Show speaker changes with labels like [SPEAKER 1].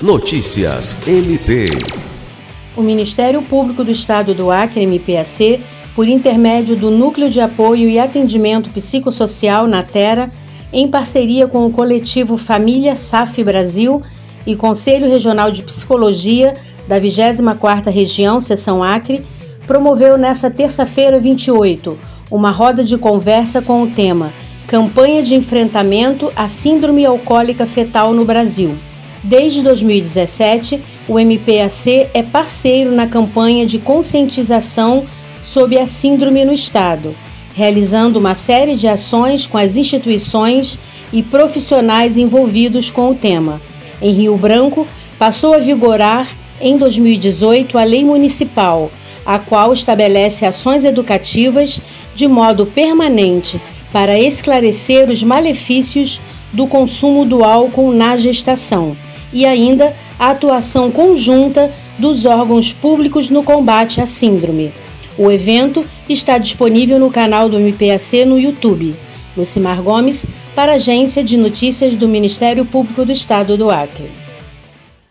[SPEAKER 1] Notícias MP.
[SPEAKER 2] O Ministério Público do Estado do Acre, MPAC, por intermédio do Núcleo de Apoio e Atendimento Psicossocial na Terra, em parceria com o coletivo Família SAF Brasil e Conselho Regional de Psicologia da 24ª Região, Seção Acre, promoveu nesta terça-feira 28 uma roda de conversa com o tema Campanha de Enfrentamento à Síndrome Alcoólica Fetal no Brasil. Desde 2017, o MPAC é parceiro na campanha de conscientização sobre a síndrome no Estado, realizando uma série de ações com as instituições e profissionais envolvidos com o tema. Em Rio Branco, passou a vigorar em 2018 a Lei Municipal, a qual estabelece ações educativas de modo permanente para esclarecer os malefícios do consumo do álcool na gestação e ainda a atuação conjunta dos órgãos públicos no combate à síndrome. O evento está disponível no canal do MPAC no YouTube. Lucimar Gomes, para a Agência de Notícias do Ministério Público do Estado do Acre.